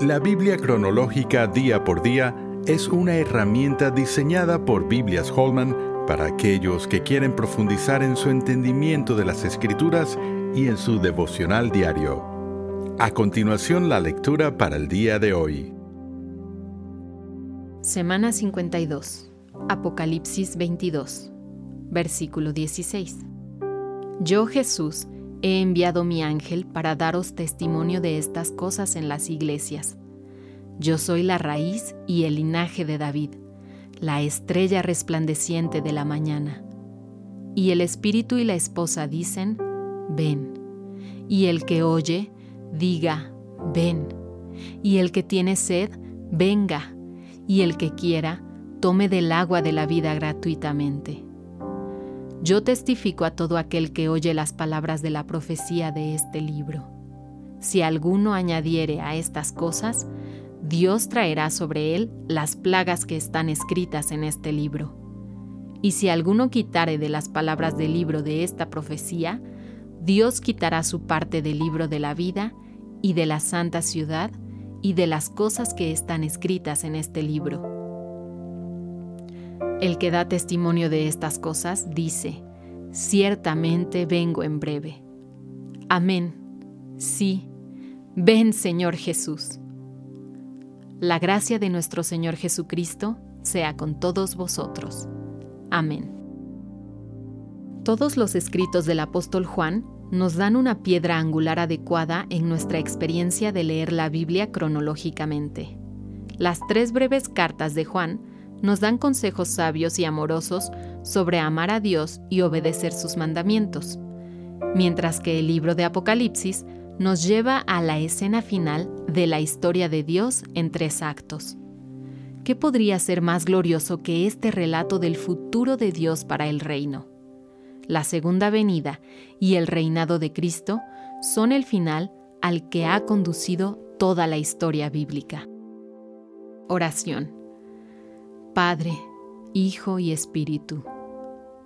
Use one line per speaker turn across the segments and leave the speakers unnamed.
La Biblia cronológica día por día es una herramienta diseñada por Biblias Holman para aquellos que quieren profundizar en su entendimiento de las escrituras y en su devocional diario. A continuación la lectura para el día de hoy.
Semana 52. Apocalipsis 22. Versículo 16. Yo Jesús he enviado mi ángel para daros testimonio de estas cosas en las iglesias. Yo soy la raíz y el linaje de David, la estrella resplandeciente de la mañana. Y el espíritu y la esposa dicen, ven. Y el que oye, diga, ven. Y el que tiene sed, venga. Y el que quiera, tome del agua de la vida gratuitamente. Yo testifico a todo aquel que oye las palabras de la profecía de este libro. Si alguno añadiere a estas cosas, Dios traerá sobre él las plagas que están escritas en este libro. Y si alguno quitare de las palabras del libro de esta profecía, Dios quitará su parte del libro de la vida y de la santa ciudad y de las cosas que están escritas en este libro el que da testimonio de estas cosas dice, ciertamente vengo en breve. Amén. Sí, ven Señor Jesús. La gracia de nuestro Señor Jesucristo sea con todos vosotros. Amén. Todos los escritos del apóstol Juan nos dan una piedra angular adecuada en nuestra experiencia de leer la Biblia cronológicamente. Las tres breves cartas de Juan nos dan consejos sabios y amorosos sobre amar a Dios y obedecer sus mandamientos, mientras que el libro de Apocalipsis nos lleva a la escena final de la historia de Dios en tres actos. ¿Qué podría ser más glorioso que este relato del futuro de Dios para el reino? La segunda venida y el reinado de Cristo son el final al que ha conducido toda la historia bíblica. Oración. Padre, Hijo y Espíritu,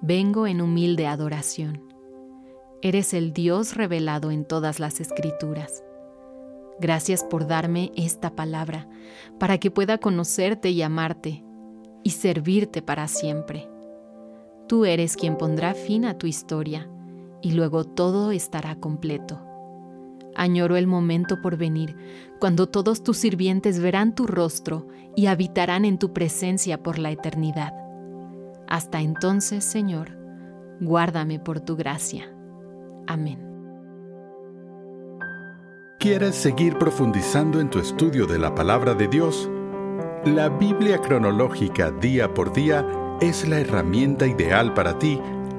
vengo en humilde adoración. Eres el Dios revelado en todas las escrituras. Gracias por darme esta palabra para que pueda conocerte y amarte y servirte para siempre. Tú eres quien pondrá fin a tu historia y luego todo estará completo. Añoro el momento por venir, cuando todos tus sirvientes verán tu rostro y habitarán en tu presencia por la eternidad. Hasta entonces, Señor, guárdame por tu gracia. Amén.
¿Quieres seguir profundizando en tu estudio de la palabra de Dios? La Biblia cronológica día por día es la herramienta ideal para ti